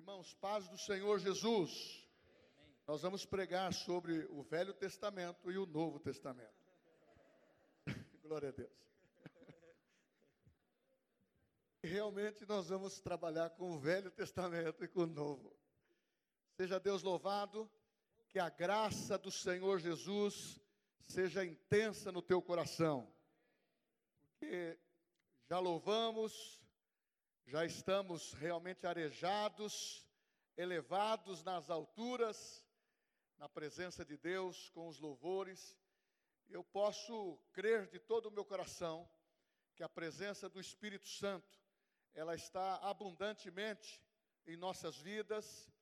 Irmãos, paz do Senhor Jesus. Nós vamos pregar sobre o Velho Testamento e o Novo Testamento. Glória a Deus. Realmente nós vamos trabalhar com o Velho Testamento e com o Novo. Seja Deus louvado, que a graça do Senhor Jesus seja intensa no teu coração. Porque já louvamos, já estamos realmente arejados, elevados nas alturas, na presença de Deus, com os louvores. Eu posso crer de todo o meu coração que a presença do Espírito Santo, ela está abundantemente em nossas vidas,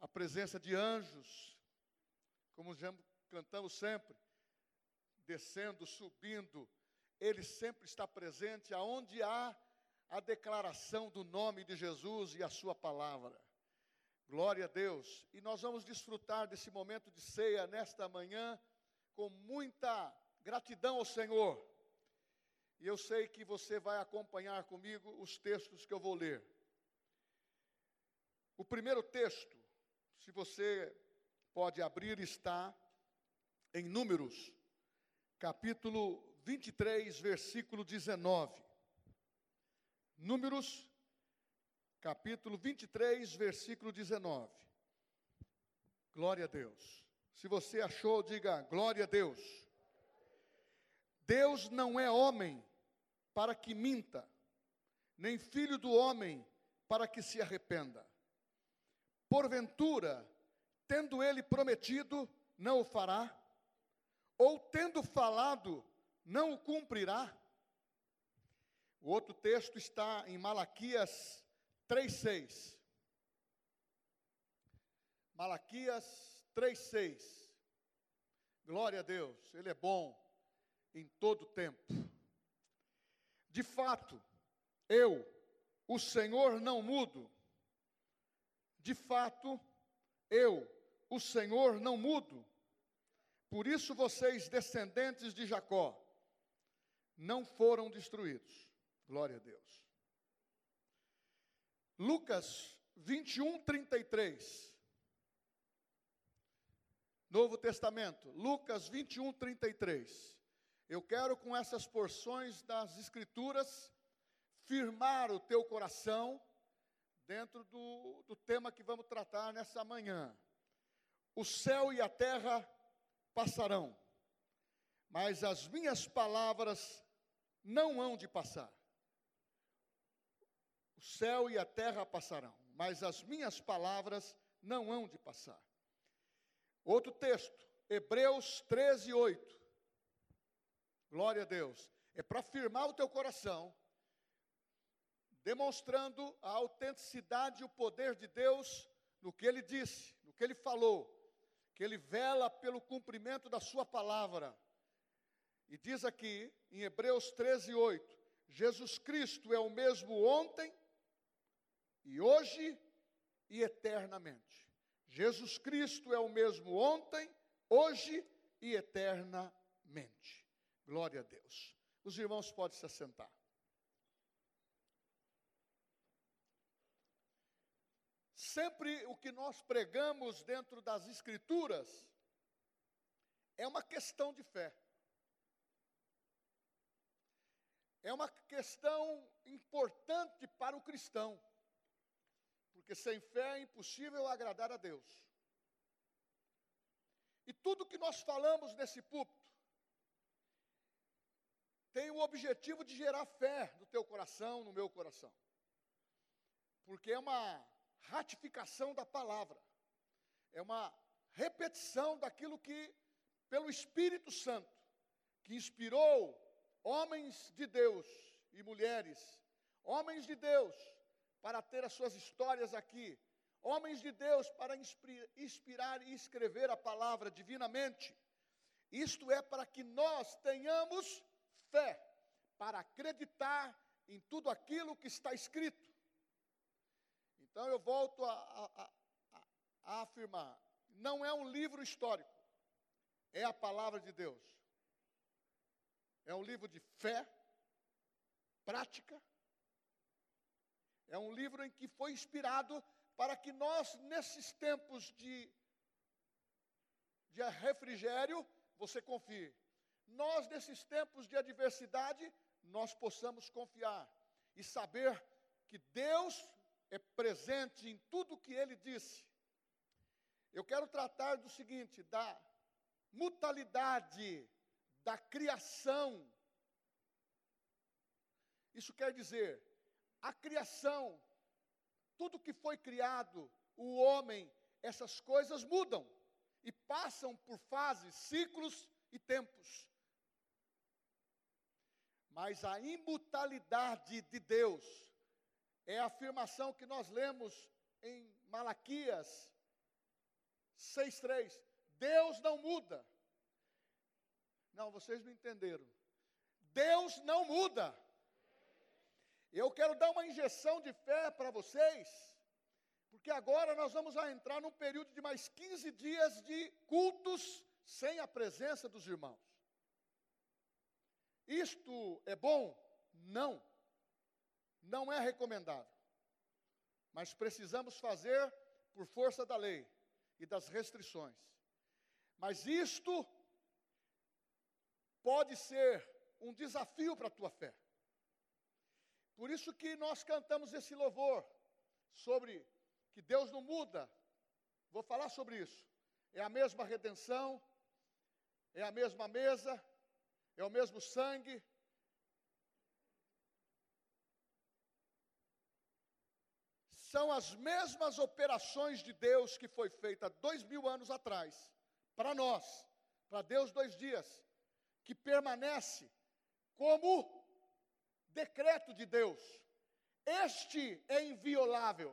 a presença de anjos, como já cantamos sempre, descendo, subindo, ele sempre está presente aonde há a declaração do nome de Jesus e a sua palavra. Glória a Deus. E nós vamos desfrutar desse momento de ceia nesta manhã com muita gratidão ao Senhor. E eu sei que você vai acompanhar comigo os textos que eu vou ler. O primeiro texto, se você pode abrir, está em Números, capítulo 23, versículo 19. Números, capítulo 23, versículo 19. Glória a Deus. Se você achou, diga glória a Deus. Deus não é homem para que minta, nem filho do homem para que se arrependa. Porventura, tendo ele prometido, não o fará? Ou tendo falado, não o cumprirá? O outro texto está em Malaquias 3:6. Malaquias 3:6. Glória a Deus, ele é bom em todo tempo. De fato, eu, o Senhor não mudo. De fato, eu, o Senhor não mudo. Por isso vocês, descendentes de Jacó, não foram destruídos. Glória a Deus. Lucas 21, 33. Novo Testamento, Lucas 21, 33. Eu quero com essas porções das Escrituras firmar o teu coração dentro do, do tema que vamos tratar nessa manhã. O céu e a terra passarão, mas as minhas palavras não hão de passar. Céu e a terra passarão, mas as minhas palavras não hão de passar. Outro texto, Hebreus 13, 8. Glória a Deus. É para firmar o teu coração, demonstrando a autenticidade e o poder de Deus no que ele disse, no que ele falou, que ele vela pelo cumprimento da sua palavra. E diz aqui, em Hebreus 13, 8: Jesus Cristo é o mesmo ontem, e hoje e eternamente. Jesus Cristo é o mesmo ontem, hoje e eternamente. Glória a Deus. Os irmãos podem se assentar. Sempre o que nós pregamos dentro das Escrituras é uma questão de fé. É uma questão importante para o cristão porque sem fé é impossível agradar a Deus. E tudo que nós falamos nesse púlpito tem o objetivo de gerar fé no teu coração, no meu coração. Porque é uma ratificação da palavra, é uma repetição daquilo que, pelo Espírito Santo, que inspirou homens de Deus e mulheres, homens de Deus, para ter as suas histórias aqui. Homens de Deus para inspirar e escrever a palavra divinamente. Isto é para que nós tenhamos fé, para acreditar em tudo aquilo que está escrito. Então eu volto a, a, a, a afirmar: não é um livro histórico, é a palavra de Deus. É um livro de fé, prática, é um livro em que foi inspirado para que nós, nesses tempos de, de refrigério, você confie. Nós, nesses tempos de adversidade, nós possamos confiar e saber que Deus é presente em tudo que Ele disse. Eu quero tratar do seguinte, da mutalidade da criação. Isso quer dizer, a criação, tudo que foi criado, o homem, essas coisas mudam e passam por fases, ciclos e tempos. Mas a imutabilidade de Deus é a afirmação que nós lemos em Malaquias 6:3. Deus não muda. Não, vocês não entenderam. Deus não muda. Eu quero dar uma injeção de fé para vocês, porque agora nós vamos entrar num período de mais 15 dias de cultos sem a presença dos irmãos. Isto é bom? Não. Não é recomendável. Mas precisamos fazer por força da lei e das restrições. Mas isto pode ser um desafio para a tua fé. Por isso que nós cantamos esse louvor sobre que Deus não muda. Vou falar sobre isso. É a mesma redenção, é a mesma mesa, é o mesmo sangue. São as mesmas operações de Deus que foi feita dois mil anos atrás, para nós, para Deus dois dias, que permanece como decreto de Deus. Este é inviolável,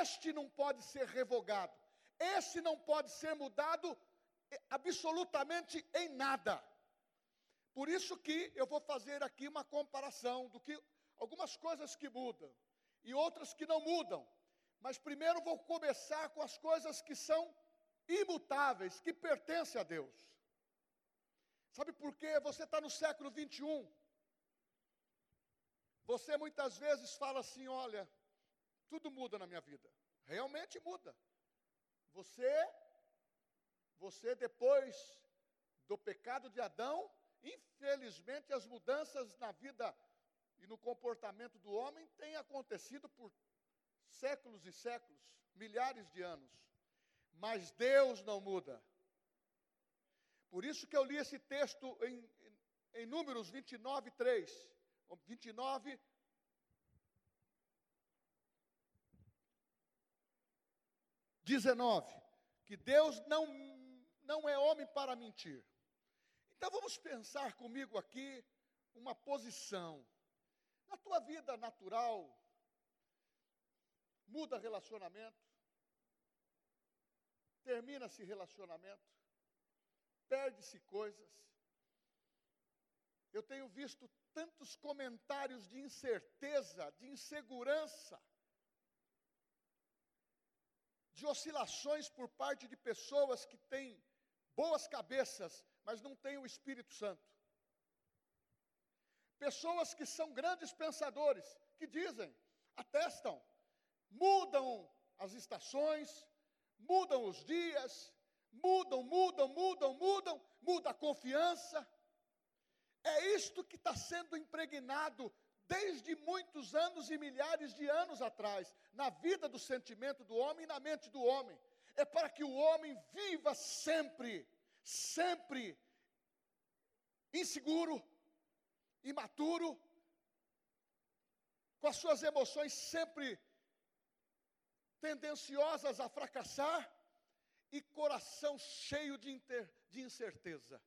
este não pode ser revogado, este não pode ser mudado absolutamente em nada. Por isso que eu vou fazer aqui uma comparação do que algumas coisas que mudam e outras que não mudam. Mas primeiro vou começar com as coisas que são imutáveis, que pertencem a Deus. Sabe por quê? Você está no século 21. Você muitas vezes fala assim: olha, tudo muda na minha vida. Realmente muda. Você você, depois do pecado de Adão, infelizmente as mudanças na vida e no comportamento do homem têm acontecido por séculos e séculos, milhares de anos. Mas Deus não muda. Por isso que eu li esse texto em, em, em Números 29, 3. 29, Dezenove, que Deus não não é homem para mentir. Então vamos pensar comigo aqui uma posição. Na tua vida natural, muda relacionamento, termina-se relacionamento, perde-se coisas. Eu tenho visto tantos comentários de incerteza, de insegurança, de oscilações por parte de pessoas que têm boas cabeças, mas não têm o Espírito Santo. Pessoas que são grandes pensadores, que dizem, atestam, mudam as estações, mudam os dias, mudam, mudam, mudam, mudam, muda a confiança. É isto que está sendo impregnado desde muitos anos e milhares de anos atrás, na vida do sentimento do homem e na mente do homem é para que o homem viva sempre, sempre inseguro, imaturo, com as suas emoções sempre tendenciosas a fracassar e coração cheio de, inter, de incerteza.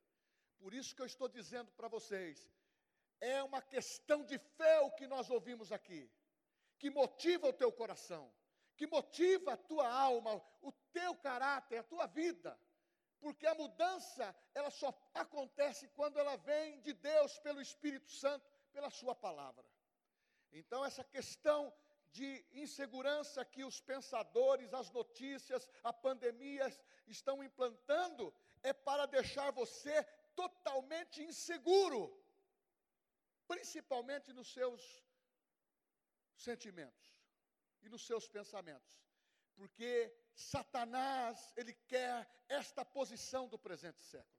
Por isso que eu estou dizendo para vocês, é uma questão de fé o que nós ouvimos aqui, que motiva o teu coração que motiva a tua alma, o teu caráter, a tua vida. Porque a mudança, ela só acontece quando ela vem de Deus pelo Espírito Santo, pela sua palavra. Então essa questão de insegurança que os pensadores, as notícias, a pandemia estão implantando é para deixar você totalmente inseguro, principalmente nos seus sentimentos e nos seus pensamentos. Porque Satanás, ele quer esta posição do presente século.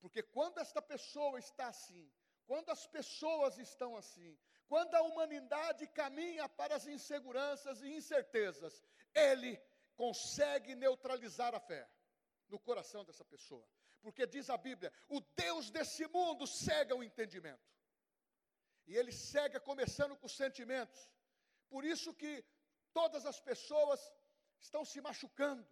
Porque quando esta pessoa está assim, quando as pessoas estão assim, quando a humanidade caminha para as inseguranças e incertezas, ele consegue neutralizar a fé no coração dessa pessoa. Porque diz a Bíblia: o Deus desse mundo cega o entendimento. E ele cega começando com os sentimentos. Por isso que todas as pessoas estão se machucando.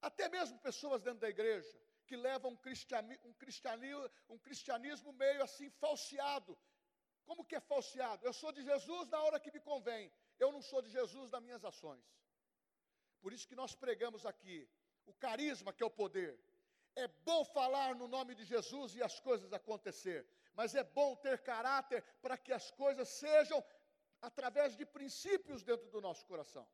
Até mesmo pessoas dentro da igreja que levam um, cristiani, cristianismo, um cristianismo meio assim falseado. Como que é falseado? Eu sou de Jesus na hora que me convém. Eu não sou de Jesus nas minhas ações. Por isso que nós pregamos aqui o carisma que é o poder. É bom falar no nome de Jesus e as coisas acontecer, mas é bom ter caráter para que as coisas sejam através de princípios dentro do nosso coração.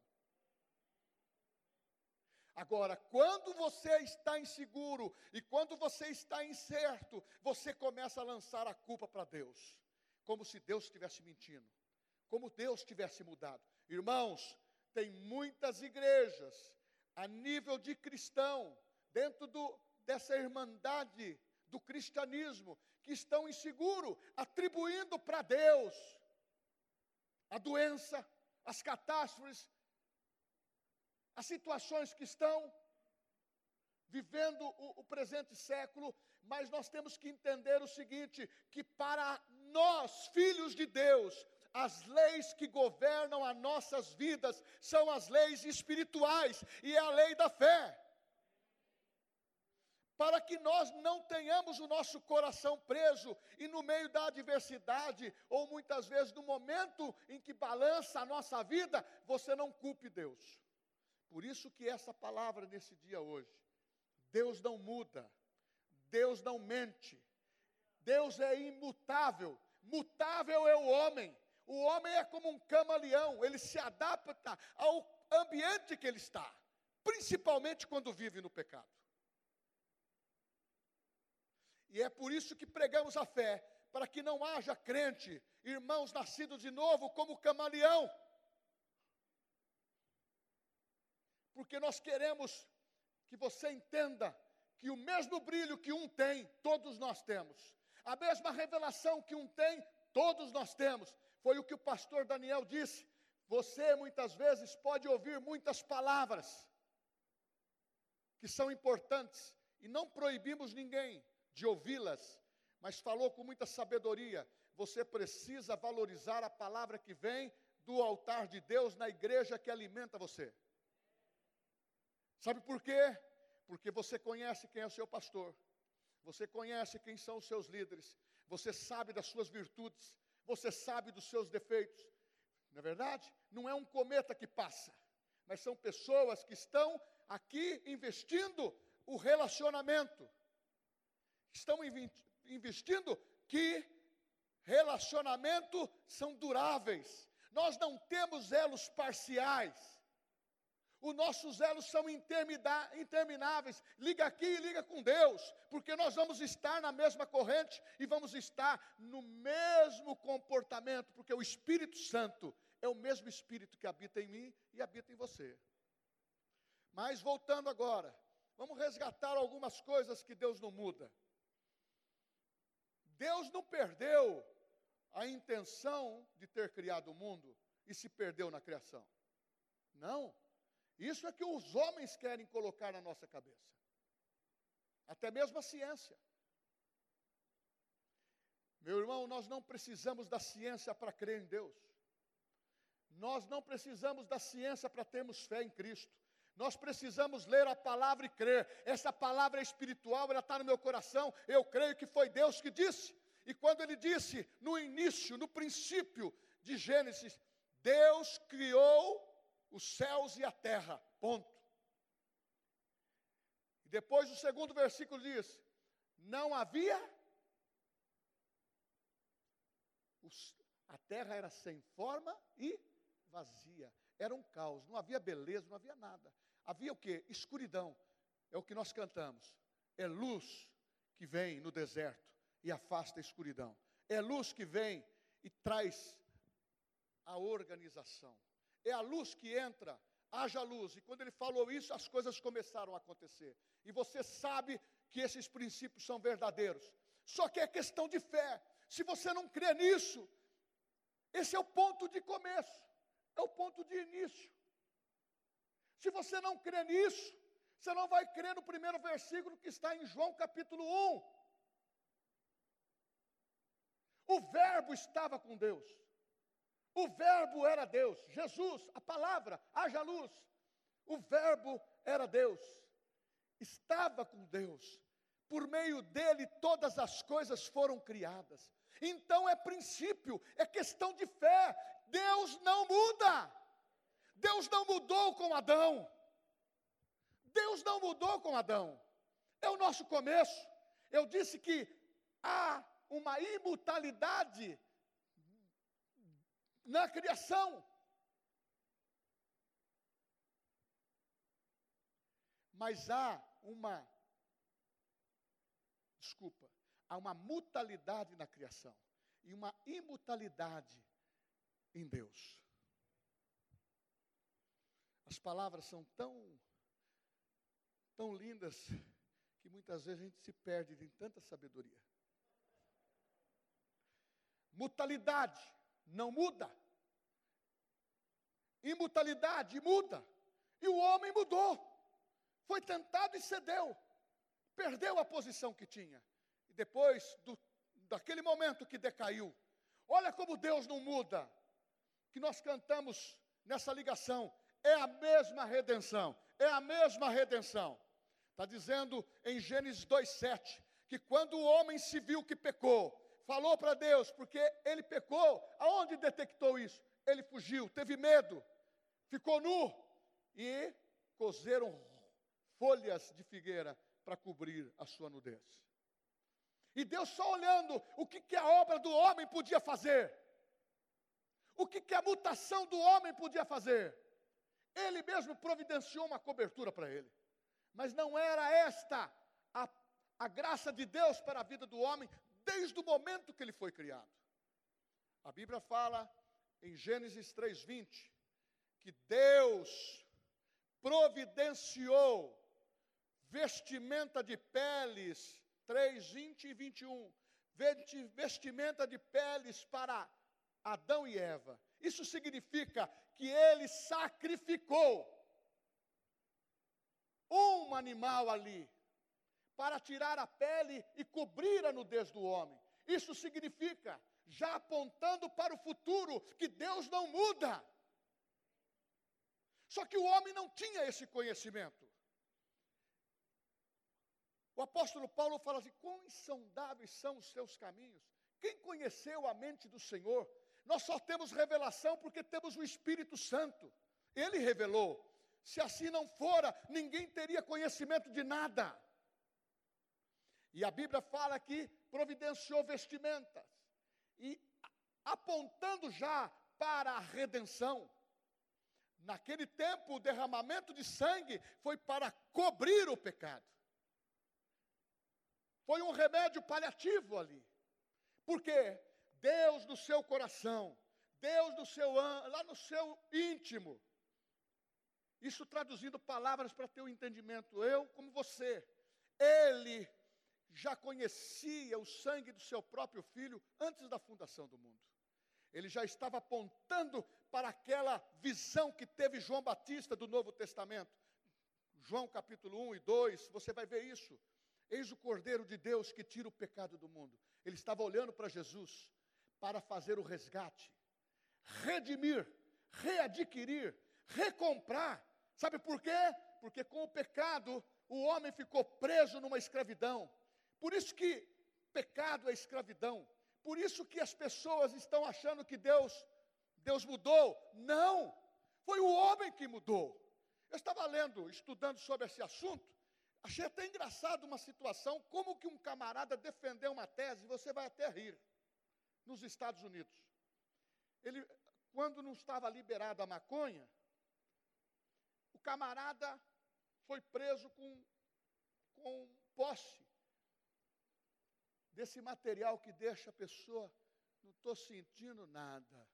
Agora, quando você está inseguro e quando você está incerto, você começa a lançar a culpa para Deus, como se Deus estivesse mentindo, como Deus tivesse mudado. Irmãos, tem muitas igrejas a nível de cristão, dentro do, dessa irmandade do cristianismo, que estão inseguros, atribuindo para Deus a doença, as catástrofes, as situações que estão vivendo o, o, presente século, mas nós temos que entender o seguinte: que para nós, filhos de Deus, as leis que governam as nossas vidas são as leis espirituais e é a lei da fé. Para que nós não tenhamos o nosso coração preso e no meio da adversidade, ou muitas vezes no momento em que balança a nossa vida, você não culpe Deus. Por isso que essa palavra nesse dia hoje, Deus não muda, Deus não mente, Deus é imutável, mutável é o homem, o homem é como um camaleão, ele se adapta ao ambiente que ele está, principalmente quando vive no pecado. E é por isso que pregamos a fé, para que não haja crente, irmãos nascidos de novo como camaleão. Porque nós queremos que você entenda que o mesmo brilho que um tem, todos nós temos. A mesma revelação que um tem, todos nós temos. Foi o que o pastor Daniel disse. Você muitas vezes pode ouvir muitas palavras que são importantes e não proibimos ninguém de ouvi-las, mas falou com muita sabedoria. Você precisa valorizar a palavra que vem do altar de Deus na igreja que alimenta você. Sabe por quê? Porque você conhece quem é o seu pastor, você conhece quem são os seus líderes, você sabe das suas virtudes, você sabe dos seus defeitos. Não é verdade? Não é um cometa que passa, mas são pessoas que estão aqui investindo o relacionamento. Estão investindo que relacionamento são duráveis. Nós não temos elos parciais. Os nossos elos são intermináveis. Liga aqui e liga com Deus, porque nós vamos estar na mesma corrente e vamos estar no mesmo comportamento, porque o Espírito Santo é o mesmo Espírito que habita em mim e habita em você. Mas voltando agora, vamos resgatar algumas coisas que Deus não muda. Deus não perdeu a intenção de ter criado o mundo e se perdeu na criação. Não. Isso é que os homens querem colocar na nossa cabeça. Até mesmo a ciência. Meu irmão, nós não precisamos da ciência para crer em Deus. Nós não precisamos da ciência para termos fé em Cristo. Nós precisamos ler a palavra e crer. Essa palavra é espiritual, ela está no meu coração. Eu creio que foi Deus que disse. E quando ele disse, no início, no princípio de Gênesis, Deus criou os céus e a terra. Ponto. E depois o segundo versículo diz: Não havia. A terra era sem forma e vazia. Era um caos, não havia beleza, não havia nada. Havia o que? Escuridão. É o que nós cantamos. É luz que vem no deserto e afasta a escuridão. É luz que vem e traz a organização. É a luz que entra haja luz. E quando ele falou isso, as coisas começaram a acontecer. E você sabe que esses princípios são verdadeiros. Só que é questão de fé. Se você não crê nisso, esse é o ponto de começo, é o ponto de início. Se você não crê nisso, você não vai crer no primeiro versículo que está em João capítulo 1. O Verbo estava com Deus. O Verbo era Deus. Jesus, a palavra, haja luz. O Verbo era Deus. Estava com Deus. Por meio dele todas as coisas foram criadas. Então é princípio, é questão de fé. Deus não muda. Deus não mudou com Adão. Deus não mudou com Adão. É o nosso começo. Eu disse que há uma imutabilidade na criação. Mas há uma, desculpa, há uma mutalidade na criação e uma imutabilidade em Deus. As palavras são tão, tão lindas que muitas vezes a gente se perde em tanta sabedoria. Mutalidade não muda. Imutabilidade muda. E o homem mudou. Foi tentado e cedeu. Perdeu a posição que tinha. E depois do, daquele momento que decaiu, olha como Deus não muda. Que nós cantamos nessa ligação. É a mesma redenção. É a mesma redenção. Está dizendo em Gênesis 2,7 que quando o homem se viu que pecou, falou para Deus, porque ele pecou. Aonde detectou isso? Ele fugiu, teve medo, ficou nu e cozeram folhas de figueira para cobrir a sua nudez. E Deus só olhando o que, que a obra do homem podia fazer, o que, que a mutação do homem podia fazer. Ele mesmo providenciou uma cobertura para ele. Mas não era esta a, a graça de Deus para a vida do homem, desde o momento que ele foi criado. A Bíblia fala em Gênesis 3:20 que Deus providenciou vestimenta de peles 3:20 e 21, vestimenta de peles para Adão e Eva. Isso significa que ele sacrificou um animal ali para tirar a pele e cobrir a nudez do homem. Isso significa, já apontando para o futuro, que Deus não muda. Só que o homem não tinha esse conhecimento. O apóstolo Paulo fala assim: quão insondáveis são os seus caminhos. Quem conheceu a mente do Senhor? Nós só temos revelação porque temos o Espírito Santo. Ele revelou. Se assim não fora, ninguém teria conhecimento de nada. E a Bíblia fala que providenciou vestimentas. E apontando já para a redenção. Naquele tempo, o derramamento de sangue foi para cobrir o pecado. Foi um remédio paliativo ali. Porque Deus no seu coração, Deus no seu lá no seu íntimo. Isso traduzindo palavras para ter o entendimento, eu como você, ele já conhecia o sangue do seu próprio filho antes da fundação do mundo. Ele já estava apontando para aquela visão que teve João Batista do Novo Testamento. João capítulo 1 e 2, você vai ver isso. Eis o Cordeiro de Deus que tira o pecado do mundo. Ele estava olhando para Jesus para fazer o resgate, redimir, readquirir, recomprar. Sabe por quê? Porque com o pecado o homem ficou preso numa escravidão. Por isso que pecado é escravidão. Por isso que as pessoas estão achando que Deus Deus mudou. Não. Foi o homem que mudou. Eu estava lendo, estudando sobre esse assunto, achei até engraçado uma situação, como que um camarada defendeu uma tese, você vai até rir, nos Estados Unidos. Ele, quando não estava liberada a maconha, o camarada foi preso com, com posse desse material que deixa a pessoa, não estou sentindo nada.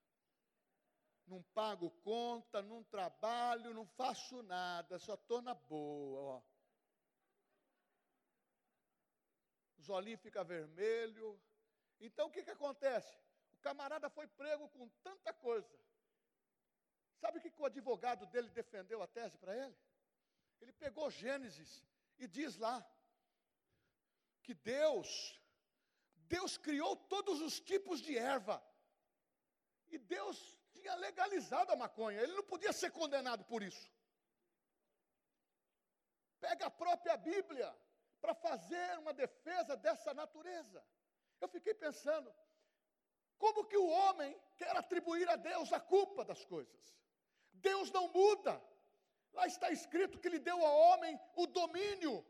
não pago conta, não trabalho, não faço nada, só estou na boa, ó. Os olhinhos ficam vermelhos. Então o que, que acontece? O camarada foi prego com tanta coisa. Sabe o que, que o advogado dele defendeu a tese para ele? Ele pegou Gênesis e diz lá que Deus, Deus criou todos os tipos de erva. E Deus tinha legalizado a maconha, ele não podia ser condenado por isso. Pega a própria Bíblia para fazer uma defesa dessa natureza. Eu fiquei pensando, como que o homem quer atribuir a Deus a culpa das coisas? Deus não muda. Lá está escrito que ele deu ao homem o domínio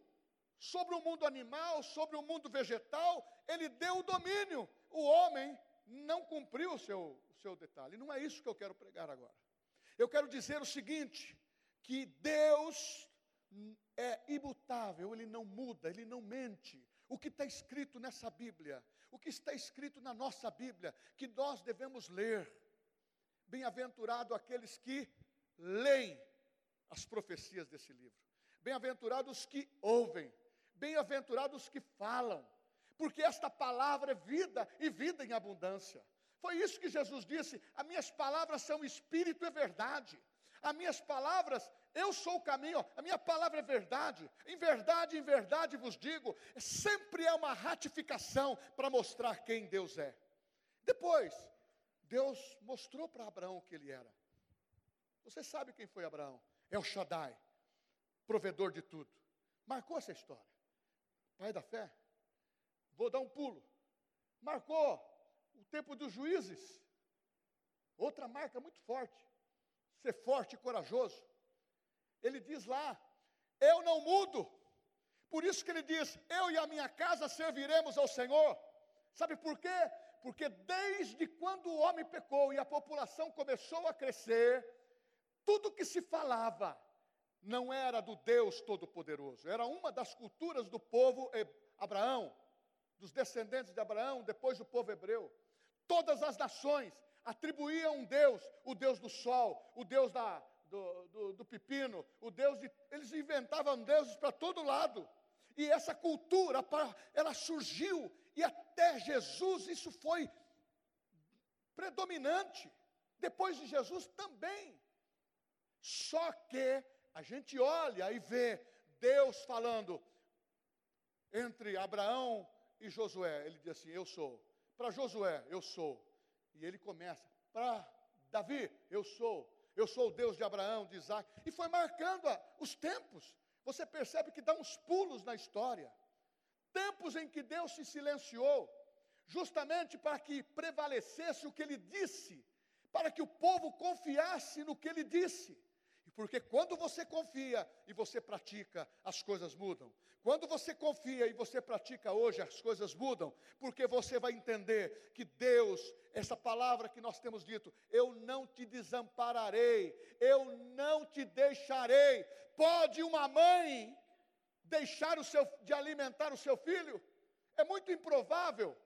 sobre o mundo animal, sobre o mundo vegetal, ele deu o domínio. O homem não cumpriu o seu, o seu detalhe. Não é isso que eu quero pregar agora. Eu quero dizer o seguinte: que Deus é imutável, ele não muda, ele não mente. O que está escrito nessa Bíblia, o que está escrito na nossa Bíblia, que nós devemos ler. Bem-aventurado aqueles que leem as profecias desse livro. Bem-aventurados que ouvem, bem-aventurados que falam, porque esta palavra é vida e vida em abundância. Foi isso que Jesus disse: as minhas palavras são espírito e verdade. As minhas palavras, eu sou o caminho, a minha palavra é verdade. Em verdade, em verdade vos digo, sempre é uma ratificação para mostrar quem Deus é. Depois, Deus mostrou para Abraão que ele era. Você sabe quem foi Abraão? É o Shaddai, provedor de tudo. Marcou essa história. Pai da fé. Vou dar um pulo. Marcou o tempo dos juízes. Outra marca muito forte. Ser forte e corajoso. Ele diz lá: Eu não mudo. Por isso que ele diz: Eu e a minha casa serviremos ao Senhor. Sabe por quê? Porque desde quando o homem pecou e a população começou a crescer, tudo que se falava não era do Deus Todo-Poderoso, era uma das culturas do povo Abraão, dos descendentes de Abraão, depois do povo hebreu. Todas as nações atribuíam um Deus, o Deus do sol, o Deus da, do, do, do pepino, o Deus de. Eles inventavam deuses para todo lado. E essa cultura, ela surgiu, e até Jesus isso foi predominante. Depois de Jesus também. Só que a gente olha e vê Deus falando entre Abraão e Josué. Ele diz assim: Eu sou. Para Josué, eu sou. E ele começa. Para Davi, eu sou. Eu sou o Deus de Abraão, de Isaac. E foi marcando os tempos. Você percebe que dá uns pulos na história. Tempos em que Deus se silenciou, justamente para que prevalecesse o que ele disse, para que o povo confiasse no que ele disse. Porque quando você confia e você pratica, as coisas mudam. Quando você confia e você pratica hoje, as coisas mudam, porque você vai entender que Deus, essa palavra que nós temos dito, eu não te desampararei, eu não te deixarei. Pode uma mãe deixar o seu de alimentar o seu filho? É muito improvável,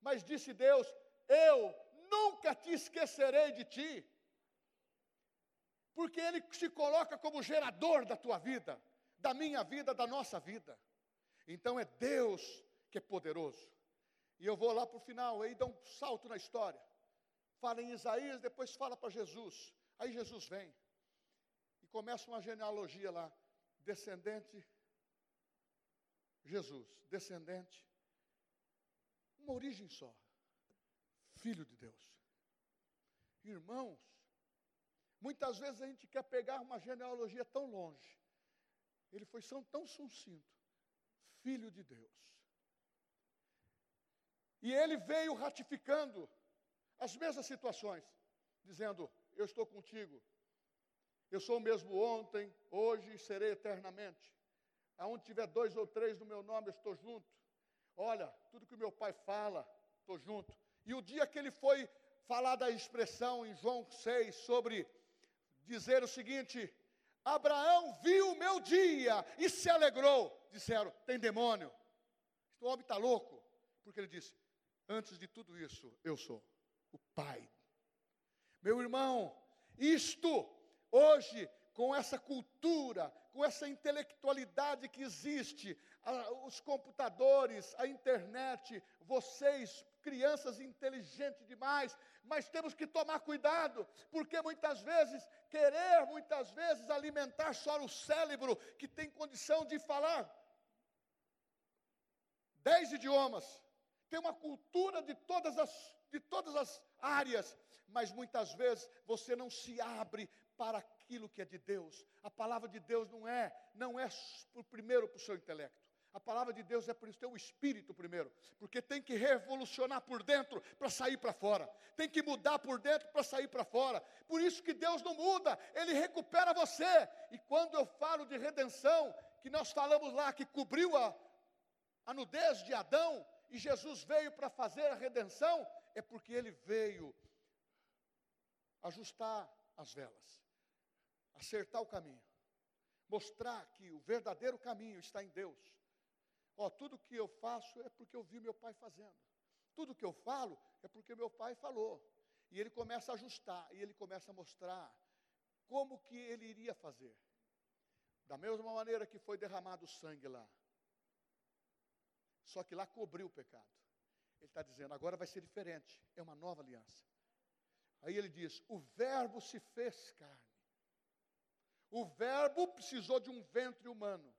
mas disse Deus: eu nunca te esquecerei de ti porque Ele se coloca como gerador da tua vida, da minha vida, da nossa vida. Então é Deus que é poderoso. E eu vou lá para o final, aí dá um salto na história. Fala em Isaías, depois fala para Jesus. Aí Jesus vem e começa uma genealogia lá. Descendente, Jesus, descendente, uma origem só, filho de Deus. Irmãos, Muitas vezes a gente quer pegar uma genealogia tão longe. Ele foi tão sucinto. Filho de Deus. E ele veio ratificando as mesmas situações, dizendo: Eu estou contigo. Eu sou o mesmo ontem, hoje e serei eternamente. Aonde tiver dois ou três no meu nome, eu estou junto. Olha, tudo que o meu pai fala, estou junto. E o dia que ele foi falar da expressão em João 6 sobre dizer o seguinte: Abraão viu o meu dia e se alegrou. Disseram: tem demônio. O homem está louco. Porque ele disse: Antes de tudo isso, eu sou o Pai. Meu irmão, Isto, hoje, com essa cultura, com essa intelectualidade que existe, a, os computadores, a internet, vocês, crianças inteligentes demais, mas temos que tomar cuidado, porque muitas vezes, querer muitas vezes alimentar só o cérebro que tem condição de falar dez idiomas, tem uma cultura de todas as, de todas as áreas, mas muitas vezes você não se abre para aquilo que é de Deus. A palavra de Deus não é, não é primeiro para o seu intelecto. A palavra de Deus é para o teu espírito primeiro, porque tem que revolucionar por dentro para sair para fora, tem que mudar por dentro para sair para fora. Por isso que Deus não muda, Ele recupera você. E quando eu falo de redenção, que nós falamos lá que cobriu a, a nudez de Adão e Jesus veio para fazer a redenção, é porque Ele veio ajustar as velas, acertar o caminho, mostrar que o verdadeiro caminho está em Deus. Ó, tudo que eu faço é porque eu vi meu pai fazendo. Tudo que eu falo é porque meu pai falou. E ele começa a ajustar, e ele começa a mostrar como que ele iria fazer. Da mesma maneira que foi derramado sangue lá. Só que lá cobriu o pecado. Ele está dizendo, agora vai ser diferente, é uma nova aliança. Aí ele diz: o Verbo se fez carne. O Verbo precisou de um ventre humano.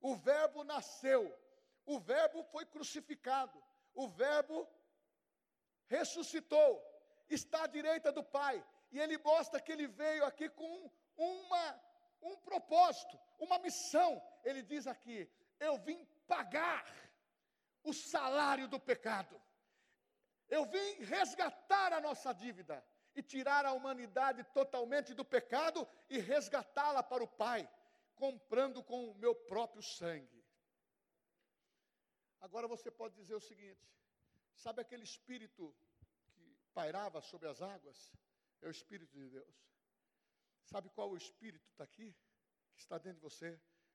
O Verbo nasceu. O Verbo foi crucificado. O Verbo ressuscitou. Está à direita do Pai. E ele mostra que ele veio aqui com uma, um propósito, uma missão. Ele diz aqui: Eu vim pagar o salário do pecado. Eu vim resgatar a nossa dívida e tirar a humanidade totalmente do pecado e resgatá-la para o Pai, comprando com o meu próprio sangue. Agora você pode dizer o seguinte: sabe aquele espírito que pairava sobre as águas? É o Espírito de Deus. Sabe qual o espírito está aqui? Que está dentro de você?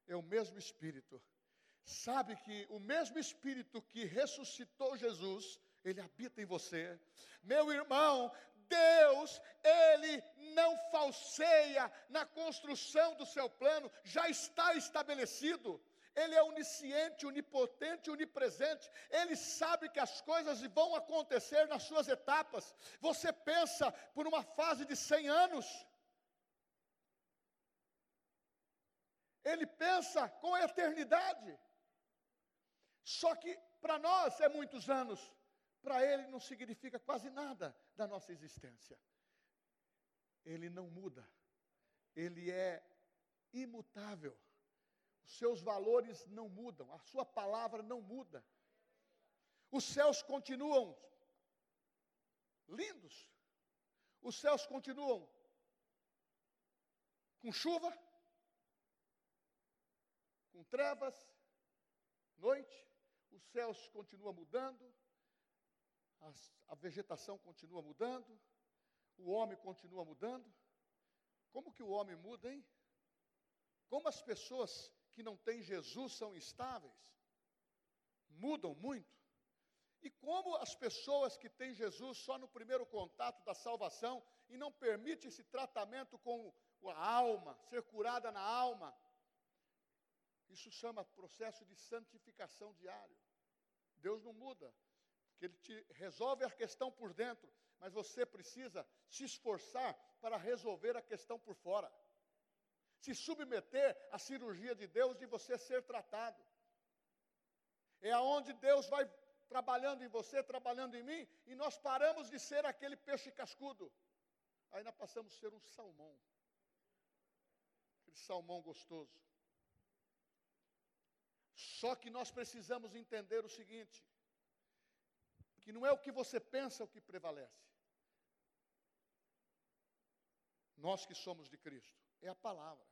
É o mesmo espírito. Sabe que o mesmo espírito que ressuscitou Jesus, ele habita em você. Meu irmão, Deus, Ele não falseia na construção do seu plano, já está estabelecido. Ele é onisciente, onipotente, onipresente. Ele sabe que as coisas vão acontecer nas suas etapas. Você pensa por uma fase de 100 anos. Ele pensa com a eternidade. Só que para nós é muitos anos para ele não significa quase nada da nossa existência. Ele não muda, ele é imutável. Seus valores não mudam, a sua palavra não muda. Os céus continuam lindos, os céus continuam com chuva, com trevas, noite, os céus continuam mudando, a vegetação continua mudando, o homem continua mudando. Como que o homem muda, hein? Como as pessoas que não têm Jesus são instáveis, mudam muito. E como as pessoas que têm Jesus só no primeiro contato da salvação e não permite esse tratamento com a alma, ser curada na alma. Isso chama processo de santificação diário. Deus não muda que Ele te resolve a questão por dentro, mas você precisa se esforçar para resolver a questão por fora. Se submeter à cirurgia de Deus de você ser tratado. É aonde Deus vai trabalhando em você, trabalhando em mim, e nós paramos de ser aquele peixe cascudo. Aí nós passamos a ser um salmão. Aquele salmão gostoso. Só que nós precisamos entender o seguinte: que não é o que você pensa o que prevalece. Nós que somos de Cristo, é a palavra.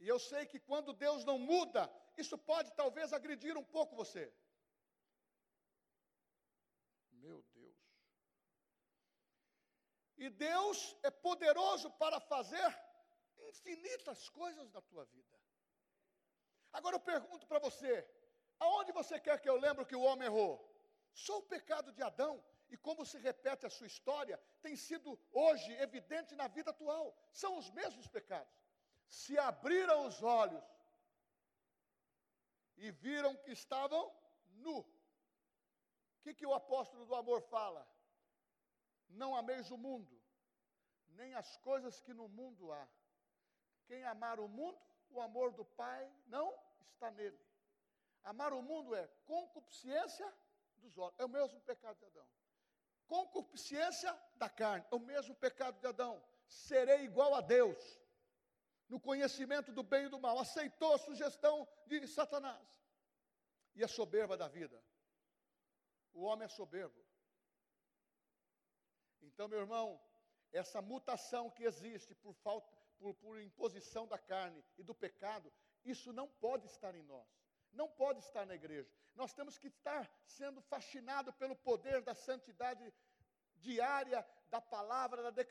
E eu sei que quando Deus não muda, isso pode talvez agredir um pouco você. Meu Deus. E Deus é poderoso para fazer infinitas coisas na tua vida. Agora eu pergunto para você: aonde você quer que eu lembre que o homem errou? Só o pecado de Adão e como se repete a sua história, tem sido hoje evidente na vida atual. São os mesmos pecados. Se abriram os olhos e viram que estavam nu. O que, que o apóstolo do amor fala? Não ameis o mundo, nem as coisas que no mundo há. Quem amar o mundo, o amor do Pai não está nele. Amar o mundo é concupiscência dos olhos, é o mesmo pecado de Adão. Concupiscência da carne, é o mesmo pecado de Adão. Serei igual a Deus, no conhecimento do bem e do mal. Aceitou a sugestão de Satanás. E a soberba da vida. O homem é soberbo. Então, meu irmão, essa mutação que existe por falta, por, por imposição da carne e do pecado, isso não pode estar em nós, não pode estar na igreja. Nós temos que estar sendo fascinados pelo poder da santidade diária da palavra, da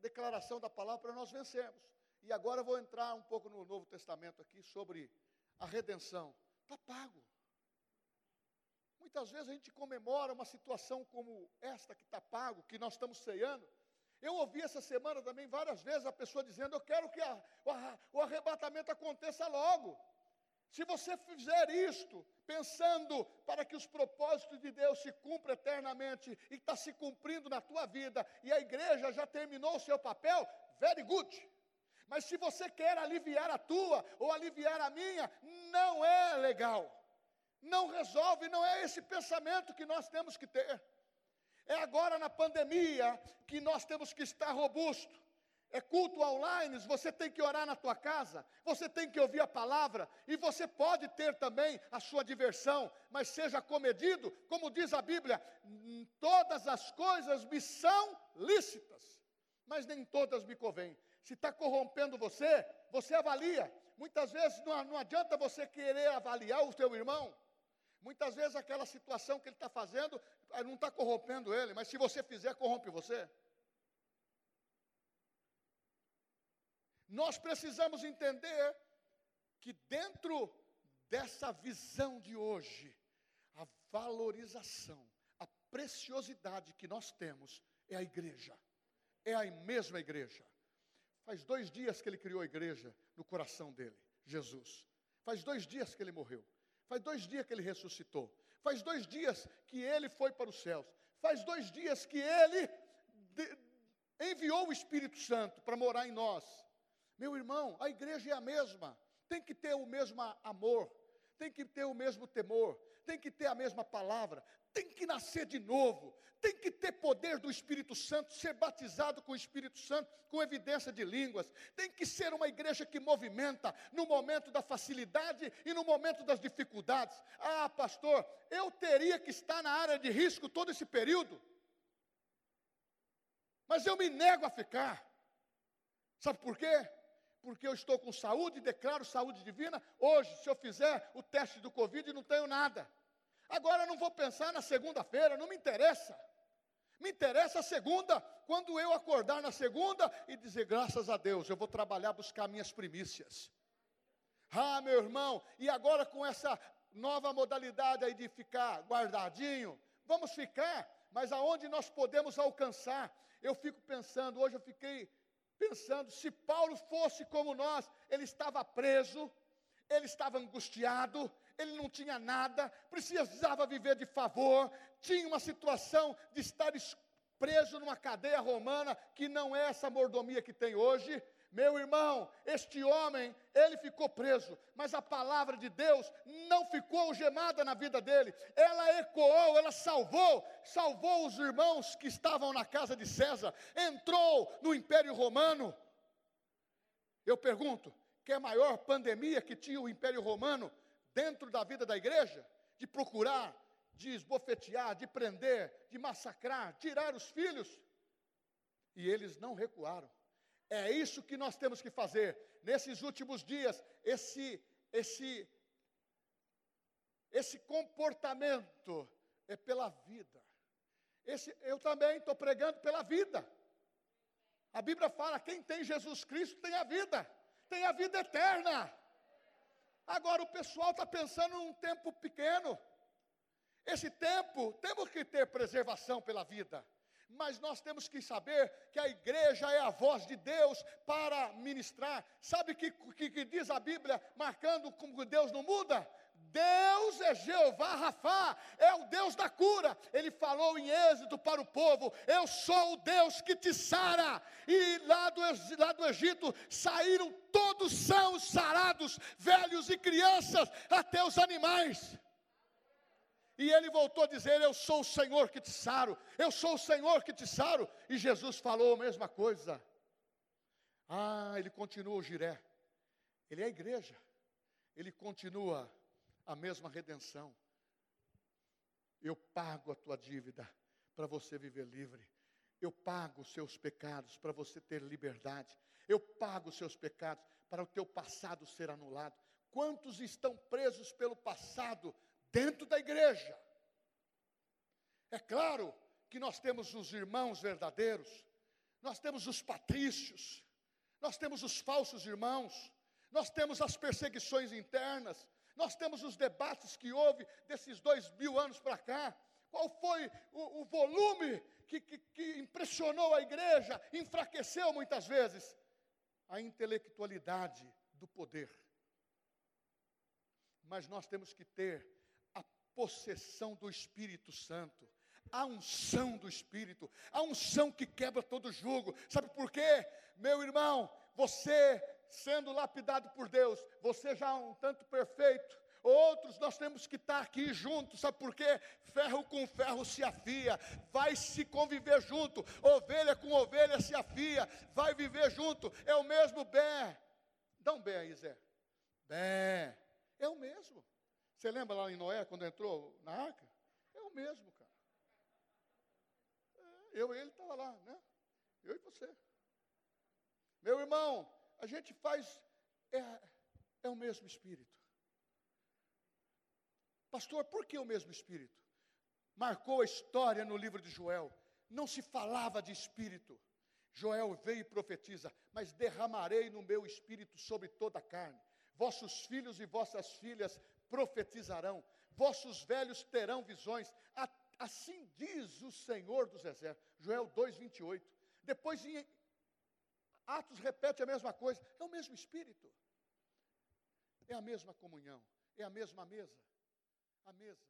declaração da palavra para nós vencermos. E agora eu vou entrar um pouco no Novo Testamento aqui sobre a redenção. Está pago. Muitas vezes a gente comemora uma situação como esta que está pago, que nós estamos ceando, eu ouvi essa semana também várias vezes a pessoa dizendo: Eu quero que a, o arrebatamento aconteça logo. Se você fizer isto, pensando para que os propósitos de Deus se cumpram eternamente e está se cumprindo na tua vida, e a igreja já terminou o seu papel, very good. Mas se você quer aliviar a tua ou aliviar a minha, não é legal. Não resolve, não é esse pensamento que nós temos que ter. É agora na pandemia que nós temos que estar robusto. É culto online, você tem que orar na tua casa, você tem que ouvir a palavra, e você pode ter também a sua diversão, mas seja comedido, como diz a Bíblia, todas as coisas me são lícitas, mas nem todas me convêm. Se está corrompendo você, você avalia. Muitas vezes não, não adianta você querer avaliar o seu irmão, Muitas vezes aquela situação que ele está fazendo ah, não está corrompendo ele, mas se você fizer, corrompe você. Nós precisamos entender que dentro dessa visão de hoje, a valorização, a preciosidade que nós temos é a igreja, é a mesma igreja. Faz dois dias que ele criou a igreja no coração dele, Jesus. Faz dois dias que ele morreu. Faz dois dias que ele ressuscitou. Faz dois dias que ele foi para os céus. Faz dois dias que ele enviou o Espírito Santo para morar em nós. Meu irmão, a igreja é a mesma. Tem que ter o mesmo amor, tem que ter o mesmo temor, tem que ter a mesma palavra, tem que nascer de novo, tem que ter poder do Espírito Santo, ser batizado com o Espírito Santo, com evidência de línguas, tem que ser uma igreja que movimenta no momento da facilidade e no momento das dificuldades. Ah, pastor, eu teria que estar na área de risco todo esse período, mas eu me nego a ficar. Sabe por quê? Porque eu estou com saúde, declaro saúde divina. Hoje, se eu fizer o teste do Covid, não tenho nada. Agora não vou pensar na segunda-feira, não me interessa. Me interessa a segunda, quando eu acordar na segunda e dizer graças a Deus, eu vou trabalhar, buscar minhas primícias. Ah, meu irmão, e agora com essa nova modalidade aí de ficar guardadinho, vamos ficar, mas aonde nós podemos alcançar? Eu fico pensando, hoje eu fiquei pensando, se Paulo fosse como nós, ele estava preso, ele estava angustiado, ele não tinha nada, precisava viver de favor, tinha uma situação de estar preso numa cadeia romana, que não é essa mordomia que tem hoje. Meu irmão, este homem, ele ficou preso, mas a palavra de Deus não ficou algemada na vida dele, ela ecoou, ela salvou, salvou os irmãos que estavam na casa de César, entrou no Império Romano. Eu pergunto, que é a maior pandemia que tinha o Império Romano dentro da vida da igreja, de procurar, de esbofetear, de prender, de massacrar, tirar os filhos. E eles não recuaram. É isso que nós temos que fazer nesses últimos dias, esse esse esse comportamento é pela vida. Esse, eu também estou pregando pela vida. A Bíblia fala: quem tem Jesus Cristo tem a vida, tem a vida eterna. Agora o pessoal está pensando num tempo pequeno. Esse tempo, temos que ter preservação pela vida mas nós temos que saber que a igreja é a voz de Deus para ministrar. Sabe o que, que, que, diz a Bíblia, marcando como Deus não muda? Deus é Jeová Rafá, é o Deus da cura. Ele falou em êxito para o povo: Eu sou o Deus que te sara. E lá do, lá do Egito saíram todos são sarados, velhos e crianças, até os animais. E ele voltou a dizer: Eu sou o Senhor que te saro, eu sou o Senhor que te saro. E Jesus falou a mesma coisa. Ah, ele continua o giré. Ele é a igreja. Ele continua a mesma redenção. Eu pago a tua dívida para você viver livre. Eu pago os seus pecados para você ter liberdade. Eu pago os seus pecados para o teu passado ser anulado. Quantos estão presos pelo passado dentro da igreja. É claro que nós temos os irmãos verdadeiros, nós temos os patrícios, nós temos os falsos irmãos, nós temos as perseguições internas, nós temos os debates que houve desses dois mil anos para cá. Qual foi o, o volume que, que, que impressionou a igreja, enfraqueceu muitas vezes? A intelectualidade do poder. Mas nós temos que ter possessão do Espírito Santo, a unção do Espírito, a unção que quebra todo jugo. Sabe por quê? Meu irmão, você sendo lapidado por Deus, você já é um tanto perfeito. Outros nós temos que estar aqui juntos, sabe por quê? Ferro com ferro se afia, vai se conviver junto, ovelha com ovelha se afia, vai viver junto, é o mesmo bé. Dá um bé aí, Zé. Bé, é o mesmo. Você lembra lá em Noé, quando entrou na arca? É o mesmo, cara. É, eu e ele estava lá, né? Eu e você. Meu irmão, a gente faz. É, é o mesmo Espírito. Pastor, por que o mesmo Espírito? Marcou a história no livro de Joel. Não se falava de Espírito. Joel veio e profetiza: Mas derramarei no meu espírito sobre toda a carne. Vossos filhos e vossas filhas profetizarão, vossos velhos terão visões. Assim diz o Senhor dos Exércitos. Joel 2:28. Depois em Atos repete a mesma coisa. É o mesmo espírito. É a mesma comunhão, é a mesma mesa. A mesa.